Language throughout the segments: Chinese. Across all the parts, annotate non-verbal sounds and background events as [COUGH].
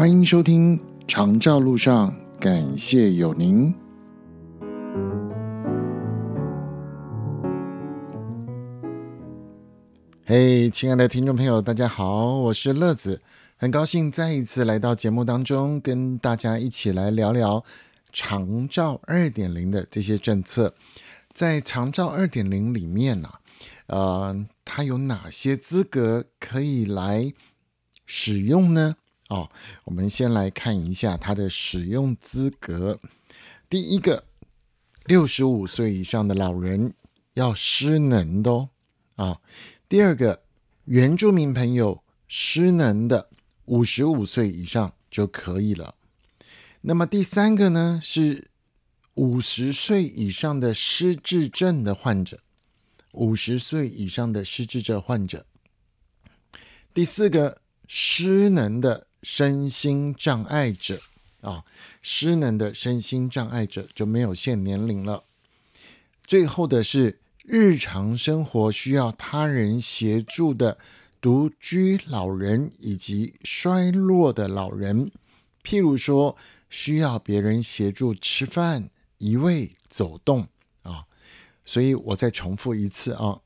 欢迎收听《长照路上》，感谢有您。嘿，亲爱的听众朋友，大家好，我是乐子，很高兴再一次来到节目当中，跟大家一起来聊聊长照二点零的这些政策。在长照二点零里面呢，呃，它有哪些资格可以来使用呢？哦，我们先来看一下它的使用资格。第一个，六十五岁以上的老人要失能的哦。啊，第二个，原住民朋友失能的五十五岁以上就可以了。那么第三个呢，是五十岁以上的失智症的患者，五十岁以上的失智症患者。第四个，失能的。身心障碍者啊，失能的身心障碍者就没有限年龄了。最后的是日常生活需要他人协助的独居老人以及衰弱的老人，譬如说需要别人协助吃饭、移位、走动啊。所以我再重复一次啊，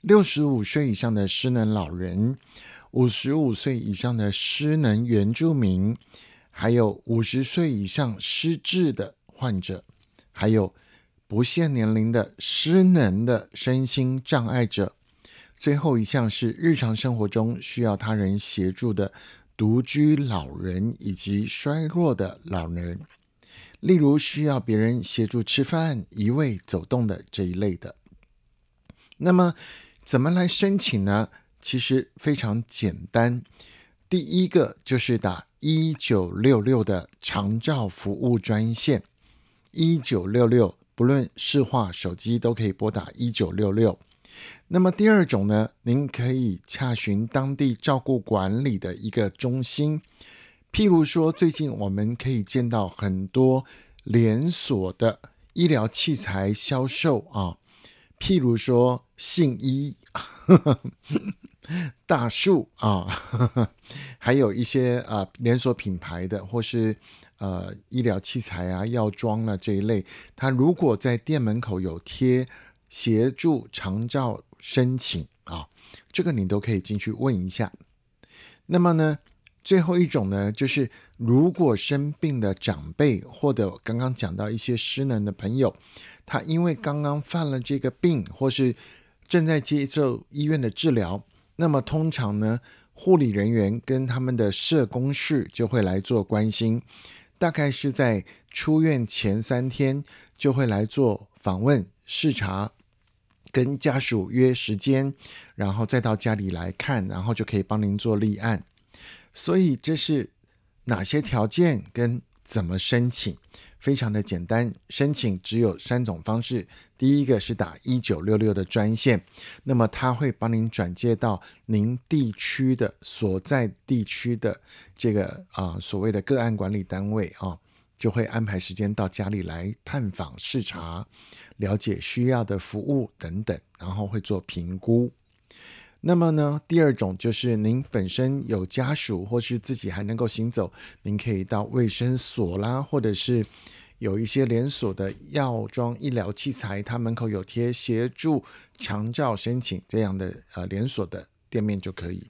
六十五岁以上的失能老人。五十五岁以上的失能原住民，还有五十岁以上失智的患者，还有不限年龄的失能的身心障碍者。最后一项是日常生活中需要他人协助的独居老人以及衰弱的老人，例如需要别人协助吃饭、移位、走动的这一类的。那么，怎么来申请呢？其实非常简单，第一个就是打一九六六的长照服务专线，一九六六，不论市话手机都可以拨打一九六六。那么第二种呢，您可以洽询当地照顾管理的一个中心，譬如说最近我们可以见到很多连锁的医疗器材销售啊，譬如说信医。[LAUGHS] 大树啊，[LAUGHS] 还有一些啊连锁品牌的，或是呃医疗器材啊、药妆啊这一类，他如果在店门口有贴协助长照申请啊，这个你都可以进去问一下。那么呢，最后一种呢，就是如果生病的长辈或者刚刚讲到一些失能的朋友，他因为刚刚犯了这个病，或是正在接受医院的治疗。那么通常呢，护理人员跟他们的社工室就会来做关心，大概是在出院前三天就会来做访问视察，跟家属约时间，然后再到家里来看，然后就可以帮您做立案。所以这是哪些条件跟怎么申请？非常的简单，申请只有三种方式。第一个是打一九六六的专线，那么他会帮您转接到您地区的所在地区的这个啊所谓的个案管理单位啊，就会安排时间到家里来探访视察，了解需要的服务等等，然后会做评估。那么呢，第二种就是您本身有家属，或是自己还能够行走，您可以到卫生所啦，或者是有一些连锁的药妆、医疗器材，它门口有贴协助强照申请这样的呃连锁的店面就可以。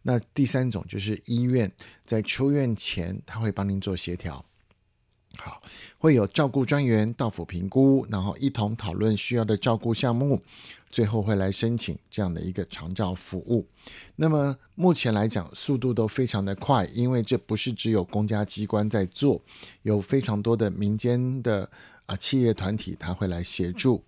那第三种就是医院在出院前，他会帮您做协调。好，会有照顾专员到府评估，然后一同讨论需要的照顾项目，最后会来申请这样的一个长照服务。那么目前来讲，速度都非常的快，因为这不是只有公家机关在做，有非常多的民间的啊企业团体他会来协助。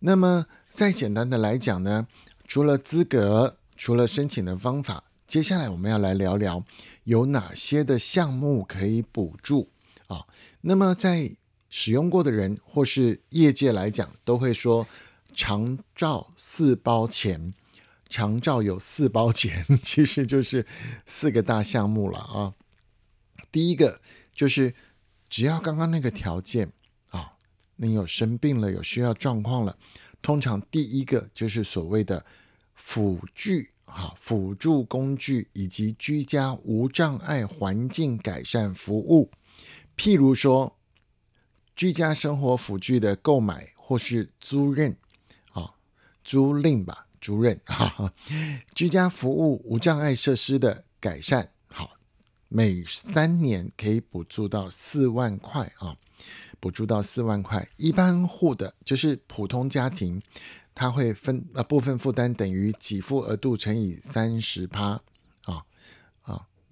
那么再简单的来讲呢，除了资格，除了申请的方法，接下来我们要来聊聊有哪些的项目可以补助。啊，那么在使用过的人或是业界来讲，都会说长照四包钱，长照有四包钱，[LAUGHS] 其实就是四个大项目了啊。第一个就是只要刚刚那个条件啊，你有生病了，有需要状况了，通常第一个就是所谓的辅具啊辅助工具以及居家无障碍环境改善服务，譬如说居家生活辅具的购买或是租赁，啊租赁吧，租赁 [LAUGHS] 哈哈，居家服务无障碍设施的改善，好，每三年可以补助到四万块啊，补助到四万块，一般户的就是普通家庭。它会分呃部分负担等于给付额度乘以三十趴，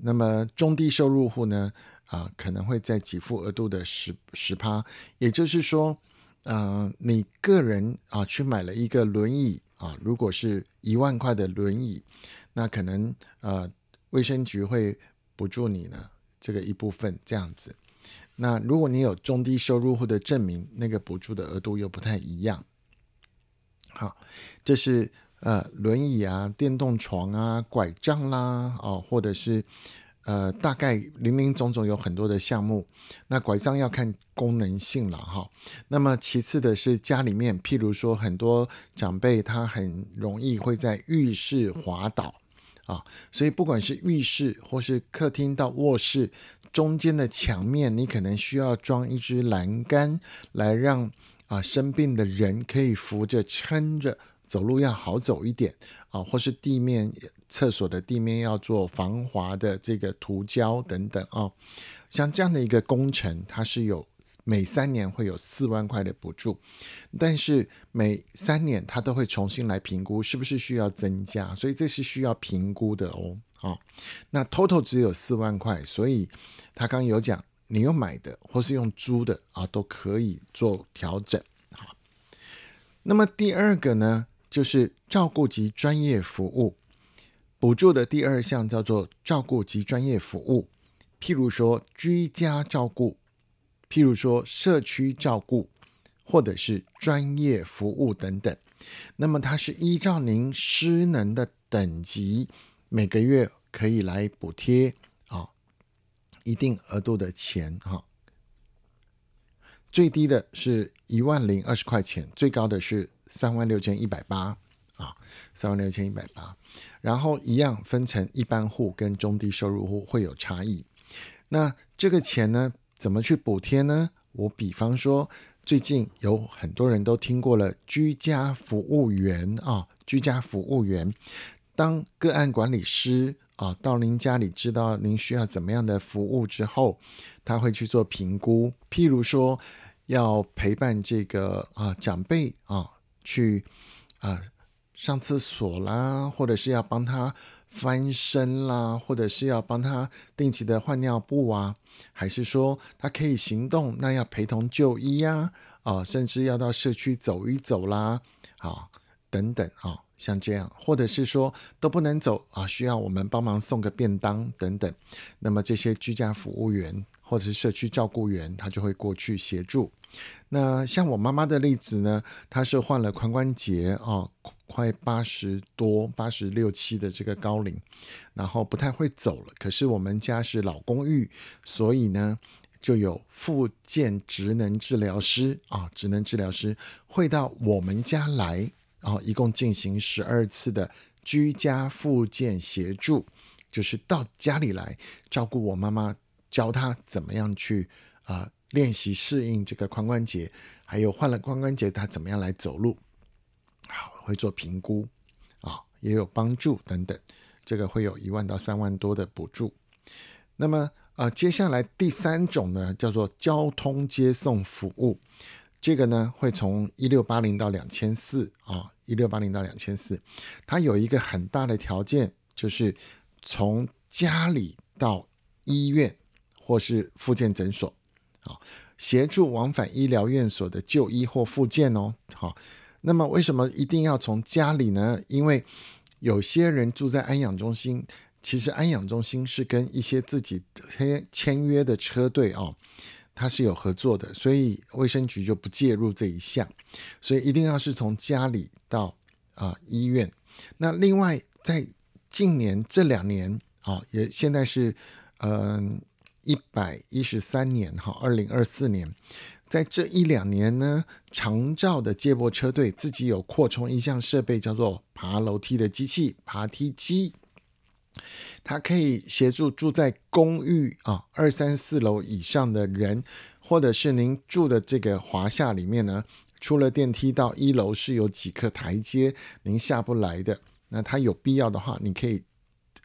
那么中低收入户呢啊可能会在给付额度的十十趴，也就是说，呃你个人啊去买了一个轮椅啊，如果是一万块的轮椅，那可能呃卫生局会补助你呢这个一部分这样子，那如果你有中低收入户的证明，那个补助的额度又不太一样。好，这是呃轮椅啊、电动床啊、拐杖啦，哦，或者是呃大概零零总总有很多的项目。那拐杖要看功能性了哈。那么其次的是家里面，譬如说很多长辈他很容易会在浴室滑倒啊，所以不管是浴室或是客厅到卧室中间的墙面，你可能需要装一支栏杆来让。啊，生病的人可以扶着撑着走路要好走一点啊，或是地面厕所的地面要做防滑的这个涂胶等等啊，像这样的一个工程，它是有每三年会有四万块的补助，但是每三年它都会重新来评估是不是需要增加，所以这是需要评估的哦。好，那 total 只有四万块，所以他刚刚有讲。你用买的或是用租的啊，都可以做调整。好，那么第二个呢，就是照顾及专业服务补助的第二项叫做照顾及专业服务，譬如说居家照顾，譬如说社区照顾，或者是专业服务等等。那么它是依照您失能的等级，每个月可以来补贴啊。一定额度的钱哈，最低的是一万零二十块钱，最高的是三万六千一百八啊，三万六千一百八。然后一样分成一般户跟中低收入户会有差异。那这个钱呢，怎么去补贴呢？我比方说，最近有很多人都听过了居家服务员啊，居家服务员当个案管理师。啊，到您家里知道您需要怎么样的服务之后，他会去做评估。譬如说，要陪伴这个啊长辈啊去啊上厕所啦，或者是要帮他翻身啦，或者是要帮他定期的换尿布啊，还是说他可以行动，那要陪同就医呀，啊，甚至要到社区走一走啦，啊，等等啊。像这样，或者是说都不能走啊，需要我们帮忙送个便当等等。那么这些居家服务员或者是社区照顾员，他就会过去协助。那像我妈妈的例子呢，她是患了髋关节啊，快八十多、八十六七的这个高龄，然后不太会走了。可是我们家是老公寓，所以呢，就有复健职能治疗师啊，职能治疗师会到我们家来。然后一共进行十二次的居家复健协助，就是到家里来照顾我妈妈，教他怎么样去啊练习适应这个髋关节，还有换了髋关节他怎么样来走路，好会做评估啊也有帮助等等，这个会有一万到三万多的补助。那么呃接下来第三种呢叫做交通接送服务。这个呢，会从一六八零到两千四啊，一六八零到两千四，它有一个很大的条件，就是从家里到医院或是复健诊所，好，协助往返医疗院所的就医或复健哦，好，那么为什么一定要从家里呢？因为有些人住在安养中心，其实安养中心是跟一些自己签签约的车队哦。它是有合作的，所以卫生局就不介入这一项，所以一定要是从家里到啊医院。那另外在近年这两年啊，也现在是嗯一百一十三年哈，二零二四年，在这一两年呢，长照的接驳车队自己有扩充一项设备，叫做爬楼梯的机器——爬梯机。它可以协助住在公寓啊二三四楼以上的人，或者是您住的这个华夏里面呢，出了电梯到一楼是有几个台阶，您下不来的。那它有必要的话，你可以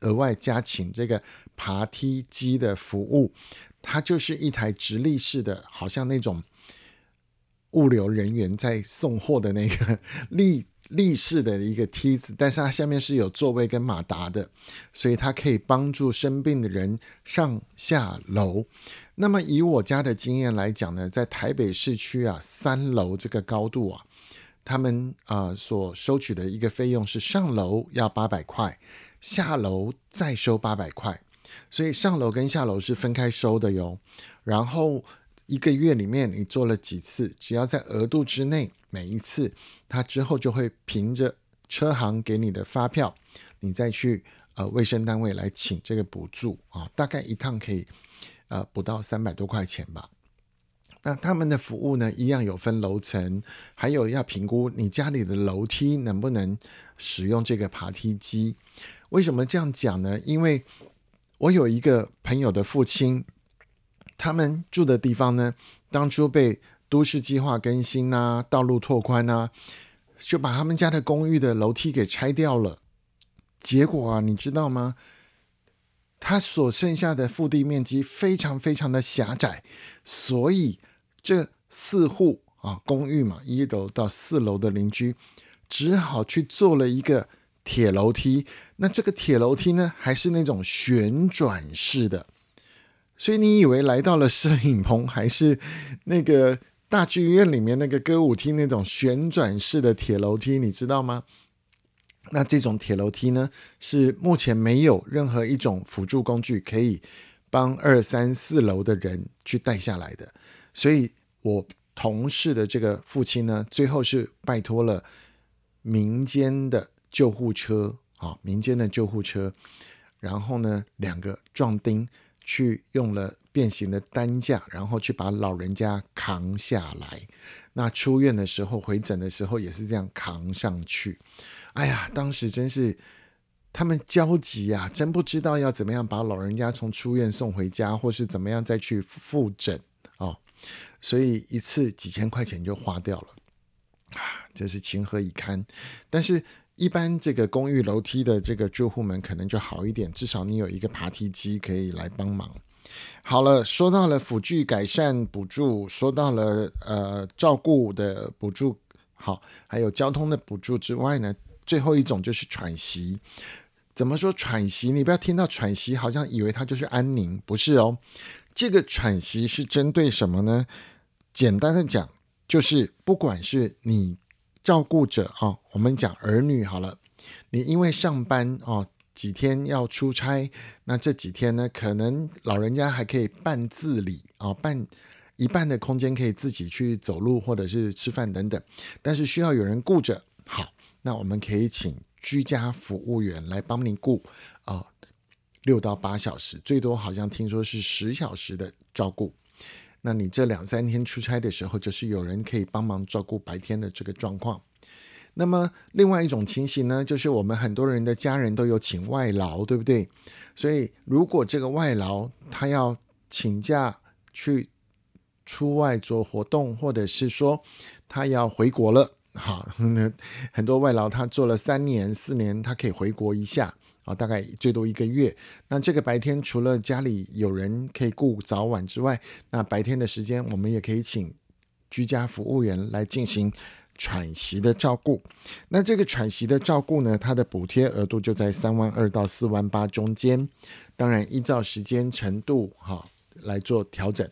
额外加请这个爬梯机的服务。它就是一台直立式的，好像那种。物流人员在送货的那个立立式的一个梯子，但是它下面是有座位跟马达的，所以它可以帮助生病的人上下楼。那么以我家的经验来讲呢，在台北市区啊，三楼这个高度啊，他们啊所收取的一个费用是上楼要八百块，下楼再收八百块，所以上楼跟下楼是分开收的哟。然后。一个月里面你做了几次，只要在额度之内，每一次他之后就会凭着车行给你的发票，你再去呃卫生单位来请这个补助啊，大概一趟可以呃不到三百多块钱吧。那他们的服务呢，一样有分楼层，还有要评估你家里的楼梯能不能使用这个爬梯机。为什么这样讲呢？因为我有一个朋友的父亲。他们住的地方呢，当初被都市计划更新啊，道路拓宽啊，就把他们家的公寓的楼梯给拆掉了。结果啊，你知道吗？它所剩下的腹地面积非常非常的狭窄，所以这四户啊公寓嘛，一楼到四楼的邻居只好去做了一个铁楼梯。那这个铁楼梯呢，还是那种旋转式的。所以你以为来到了摄影棚，还是那个大剧院里面那个歌舞厅那种旋转式的铁楼梯？你知道吗？那这种铁楼梯呢，是目前没有任何一种辅助工具可以帮二三四楼的人去带下来的。所以我同事的这个父亲呢，最后是拜托了民间的救护车啊，民间的救护车，然后呢，两个壮丁。去用了变形的担架，然后去把老人家扛下来。那出院的时候，回诊的时候也是这样扛上去。哎呀，当时真是他们焦急呀，真不知道要怎么样把老人家从出院送回家，或是怎么样再去复诊哦。所以一次几千块钱就花掉了啊，真是情何以堪。但是。一般这个公寓楼梯的这个住户们可能就好一点，至少你有一个爬梯机可以来帮忙。好了，说到了辅具改善补助，说到了呃照顾的补助，好，还有交通的补助之外呢，最后一种就是喘息。怎么说喘息？你不要听到喘息好像以为它就是安宁，不是哦。这个喘息是针对什么呢？简单的讲，就是不管是你。照顾者啊，我们讲儿女好了。你因为上班哦，几天要出差，那这几天呢，可能老人家还可以半自理啊，半一半的空间可以自己去走路或者是吃饭等等，但是需要有人顾着。好，那我们可以请居家服务员来帮您顾啊，六到八小时，最多好像听说是十小时的照顾。那你这两三天出差的时候，就是有人可以帮忙照顾白天的这个状况。那么另外一种情形呢，就是我们很多人的家人都有请外劳，对不对？所以如果这个外劳他要请假去出外做活动，或者是说他要回国了，好，那 [LAUGHS] 很多外劳他做了三年、四年，他可以回国一下。啊，大概最多一个月。那这个白天除了家里有人可以顾早晚之外，那白天的时间我们也可以请居家服务员来进行喘息的照顾。那这个喘息的照顾呢，它的补贴额度就在三万二到四万八中间，当然依照时间程度哈来做调整。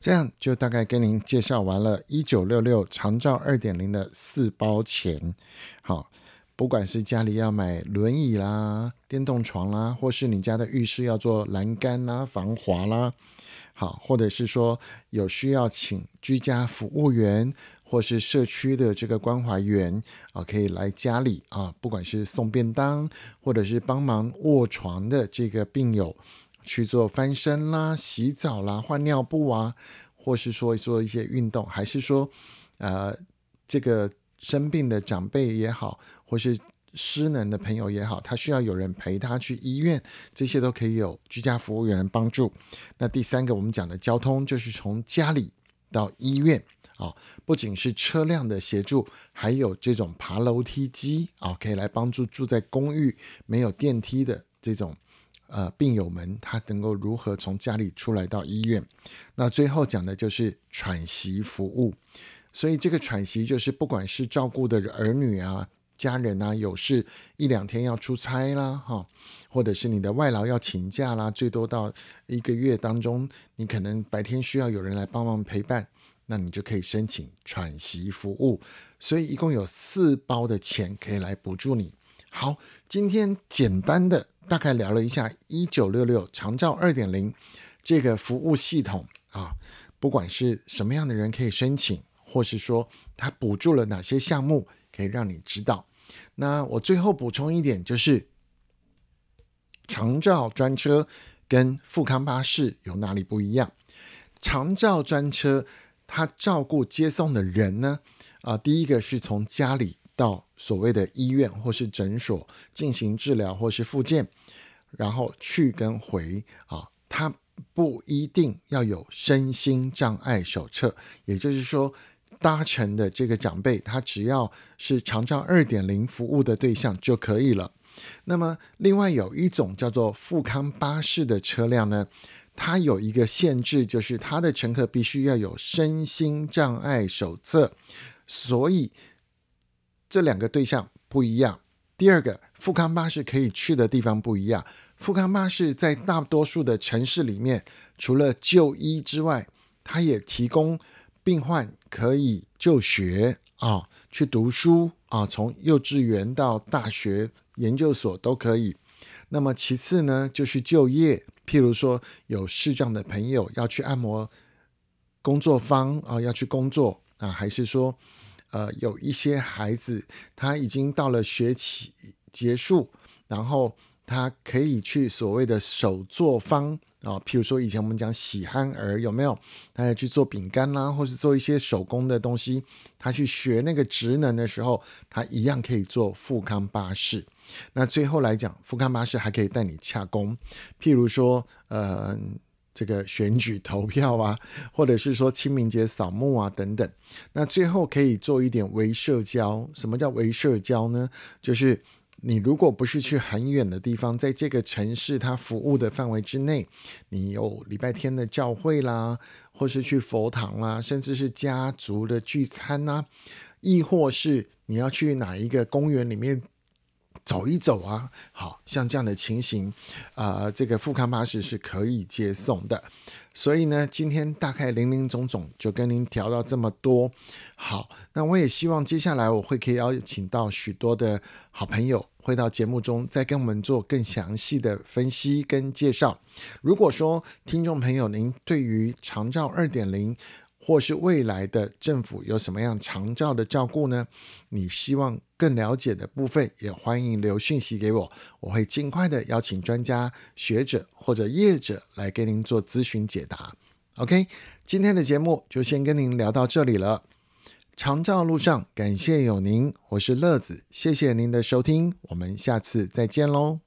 这样就大概跟您介绍完了，一九六六长照二点零的四包钱，好。不管是家里要买轮椅啦、电动床啦，或是你家的浴室要做栏杆啦、防滑啦，好，或者是说有需要请居家服务员或是社区的这个关怀员啊，可以来家里啊，不管是送便当，或者是帮忙卧床的这个病友去做翻身啦、洗澡啦、换尿布啊。或是说做一些运动，还是说呃这个生病的长辈也好，或是失能的朋友也好，他需要有人陪他去医院，这些都可以有居家服务员帮助。那第三个我们讲的交通，就是从家里到医院啊，不仅是车辆的协助，还有这种爬楼梯机啊，可以来帮助住在公寓没有电梯的这种呃病友们，他能够如何从家里出来到医院。那最后讲的就是喘息服务，所以这个喘息就是不管是照顾的儿女啊。家人啊，有事一两天要出差啦，哈，或者是你的外劳要请假啦，最多到一个月当中，你可能白天需要有人来帮忙陪伴，那你就可以申请喘息服务。所以一共有四包的钱可以来补助你。好，今天简单的大概聊了一下一九六六长照二点零这个服务系统啊，不管是什么样的人可以申请，或是说它补助了哪些项目，可以让你知道。那我最后补充一点，就是长照专车跟富康巴士有哪里不一样？长照专车它照顾接送的人呢，啊，第一个是从家里到所谓的医院或是诊所进行治疗或是复健，然后去跟回啊，它不一定要有身心障碍手册，也就是说。搭乘的这个长辈，他只要是长照二点零服务的对象就可以了。那么，另外有一种叫做富康巴士的车辆呢，它有一个限制，就是它的乘客必须要有身心障碍手册。所以这两个对象不一样。第二个，富康巴士可以去的地方不一样。富康巴士在大多数的城市里面，除了就医之外，它也提供。病患可以就学啊，去读书啊，从幼稚园到大学、研究所都可以。那么其次呢，就是就业，譬如说有视障的朋友要去按摩工作方啊，要去工作啊，还是说呃有一些孩子他已经到了学期结束，然后他可以去所谓的手作方。啊，譬如说以前我们讲喜憨儿有没有？他要去做饼干啦，或是做一些手工的东西。他去学那个职能的时候，他一样可以做富康巴士。那最后来讲，富康巴士还可以带你洽工，譬如说，呃，这个选举投票啊，或者是说清明节扫墓啊等等。那最后可以做一点微社交。什么叫微社交呢？就是。你如果不是去很远的地方，在这个城市它服务的范围之内，你有礼拜天的教会啦，或是去佛堂啦，甚至是家族的聚餐呐，亦或是你要去哪一个公园里面。走一走啊，好像这样的情形，啊，这个富康巴士是可以接送的。所以呢，今天大概零零总总就跟您聊到这么多。好，那我也希望接下来我会可以邀请到许多的好朋友，会到节目中再跟我们做更详细的分析跟介绍。如果说听众朋友您对于长照二点零，或是未来的政府有什么样长照的照顾呢？你希望更了解的部分，也欢迎留讯息给我，我会尽快的邀请专家学者或者业者来给您做咨询解答。OK，今天的节目就先跟您聊到这里了。长照路上，感谢有您，我是乐子，谢谢您的收听，我们下次再见喽。